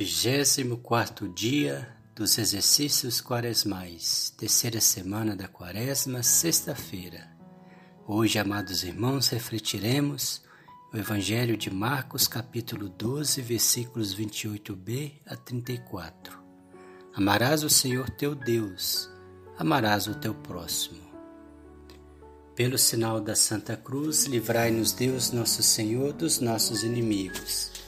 24 dia dos exercícios quaresmais, terceira semana da quaresma, sexta-feira. Hoje, amados irmãos, refletiremos o Evangelho de Marcos, capítulo 12, versículos 28b a 34. Amarás o Senhor teu Deus, amarás o teu próximo. Pelo sinal da Santa Cruz, livrai-nos Deus, nosso Senhor, dos nossos inimigos.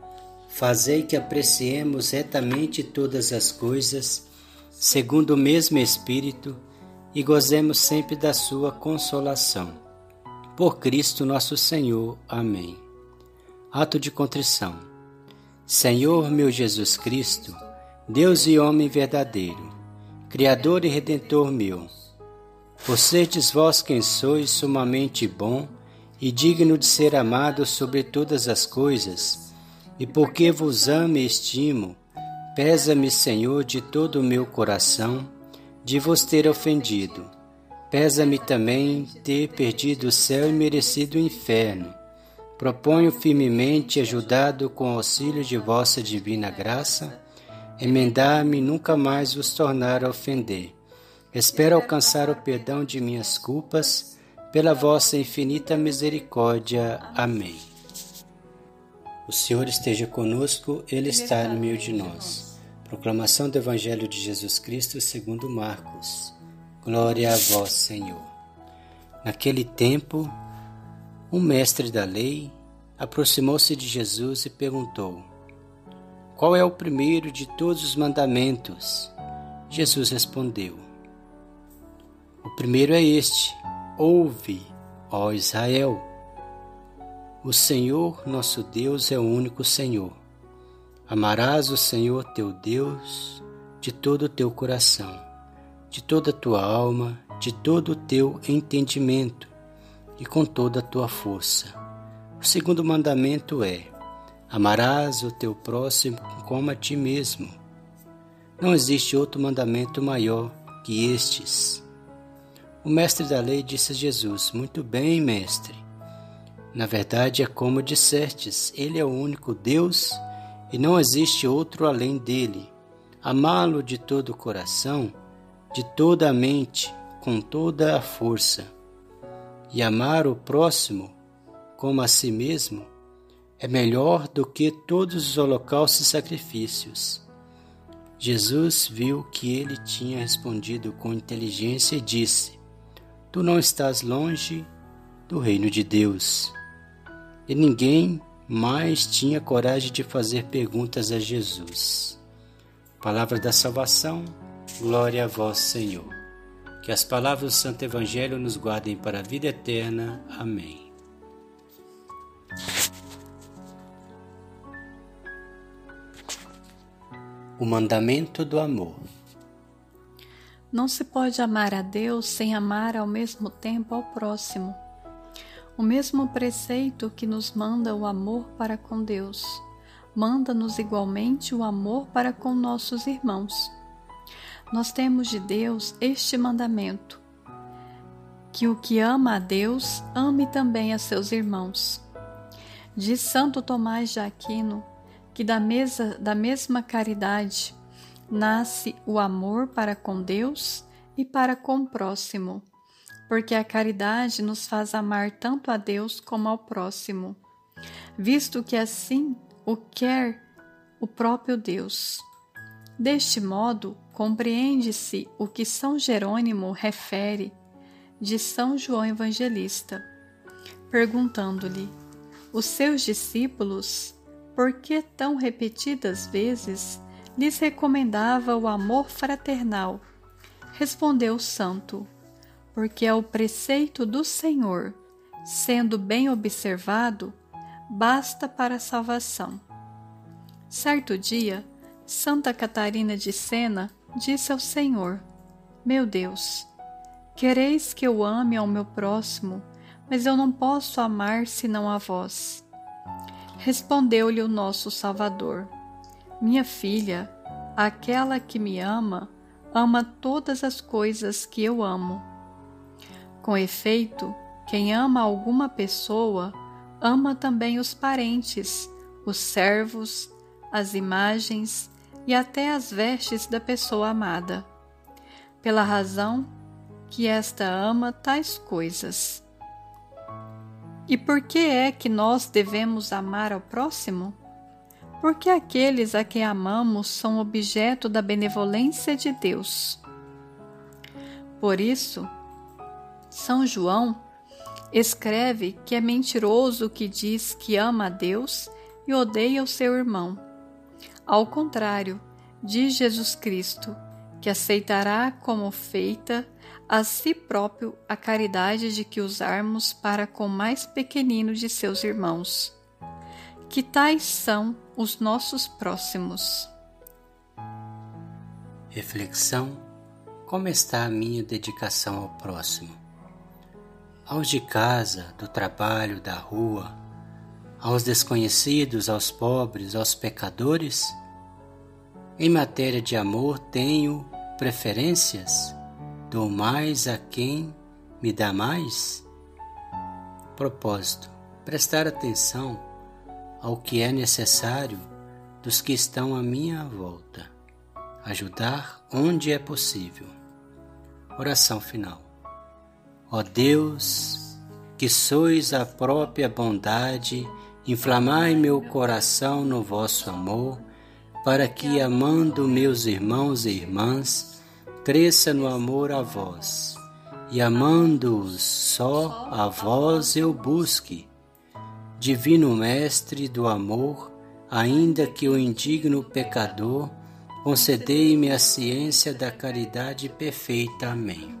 Fazei que apreciemos retamente todas as coisas, segundo o mesmo Espírito, e gozemos sempre da Sua consolação. Por Cristo nosso Senhor. Amém. Ato de contrição. Senhor meu Jesus Cristo, Deus e homem verdadeiro, Criador e Redentor meu, por serdes vós quem sois sumamente bom e digno de ser amado sobre todas as coisas, e porque vos amo e estimo, pesa-me, Senhor, de todo o meu coração, de vos ter ofendido. Pesa-me também ter perdido o céu e merecido o inferno. Proponho firmemente, ajudado com auxílio de vossa divina graça, emendar-me e nunca mais vos tornar a ofender. Espero alcançar o perdão de minhas culpas, pela vossa infinita misericórdia. Amém. O Senhor esteja conosco, Ele está no meio de nós. Proclamação do Evangelho de Jesus Cristo segundo Marcos. Glória a vós, Senhor. Naquele tempo, um mestre da lei aproximou-se de Jesus e perguntou: Qual é o primeiro de todos os mandamentos? Jesus respondeu: O primeiro é este: Ouve, ó Israel. O Senhor nosso Deus é o único Senhor. Amarás o Senhor teu Deus de todo o teu coração, de toda a tua alma, de todo o teu entendimento e com toda a tua força. O segundo mandamento é: amarás o teu próximo como a ti mesmo. Não existe outro mandamento maior que estes. O mestre da lei disse a Jesus: Muito bem, mestre. Na verdade, é como dissestes: Ele é o único Deus e não existe outro além dele. Amá-lo de todo o coração, de toda a mente, com toda a força. E amar o próximo como a si mesmo é melhor do que todos os holocaustos e sacrifícios. Jesus viu que ele tinha respondido com inteligência e disse: Tu não estás longe do reino de Deus e ninguém mais tinha coragem de fazer perguntas a Jesus. Palavra da salvação, glória a vós, Senhor. Que as palavras do Santo Evangelho nos guardem para a vida eterna. Amém. O mandamento do amor. Não se pode amar a Deus sem amar ao mesmo tempo ao próximo. O mesmo preceito que nos manda o amor para com Deus, manda-nos igualmente o amor para com nossos irmãos. Nós temos de Deus este mandamento: que o que ama a Deus ame também a seus irmãos. Diz Santo Tomás de Aquino que da, mesa, da mesma caridade nasce o amor para com Deus e para com o próximo porque a caridade nos faz amar tanto a Deus como ao próximo, visto que assim o quer o próprio Deus. Deste modo, compreende-se o que São Jerônimo refere de São João Evangelista, perguntando-lhe: Os seus discípulos, por que tão repetidas vezes lhes recomendava o amor fraternal? Respondeu o santo: porque é o preceito do Senhor, sendo bem observado, basta para a salvação. Certo dia, Santa Catarina de Sena disse ao Senhor: Meu Deus, quereis que eu ame ao meu próximo, mas eu não posso amar senão a vós. Respondeu-lhe o nosso Salvador: Minha filha, aquela que me ama, ama todas as coisas que eu amo. Com efeito, quem ama alguma pessoa, ama também os parentes, os servos, as imagens e até as vestes da pessoa amada, pela razão que esta ama tais coisas. E por que é que nós devemos amar ao próximo? Porque aqueles a quem amamos são objeto da benevolência de Deus. Por isso, São João escreve que é mentiroso o que diz que ama a Deus e odeia o seu irmão. Ao contrário, diz Jesus Cristo, que aceitará como feita a si próprio a caridade de que usarmos para com o mais pequenino de seus irmãos. Que tais são os nossos próximos. Reflexão: Como está a minha dedicação ao próximo? Aos de casa, do trabalho, da rua, aos desconhecidos, aos pobres, aos pecadores? Em matéria de amor, tenho preferências? Dou mais a quem me dá mais? Propósito: prestar atenção ao que é necessário dos que estão à minha volta. Ajudar onde é possível. Oração final. Ó Deus, que sois a própria bondade, inflamai meu coração no vosso amor para que, amando meus irmãos e irmãs, cresça no amor a vós, e amando-os só a vós eu busque. Divino Mestre do amor, ainda que o indigno pecador, concedei-me a ciência da caridade perfeita. Amém.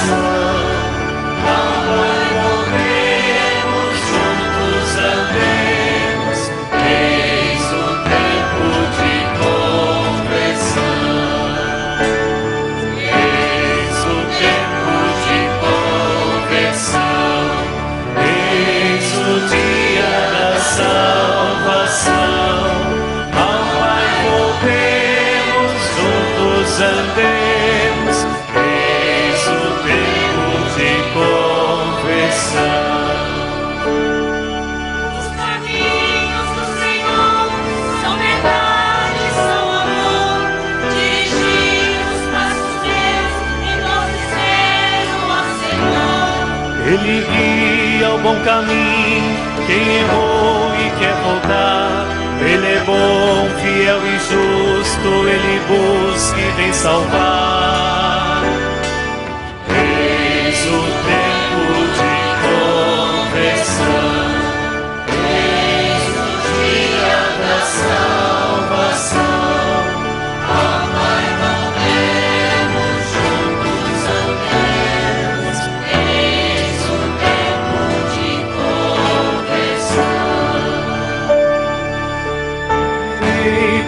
us. Ele guia o bom caminho, quem errou e quer voltar. Ele é bom, fiel e justo, ele busca e vem salvar.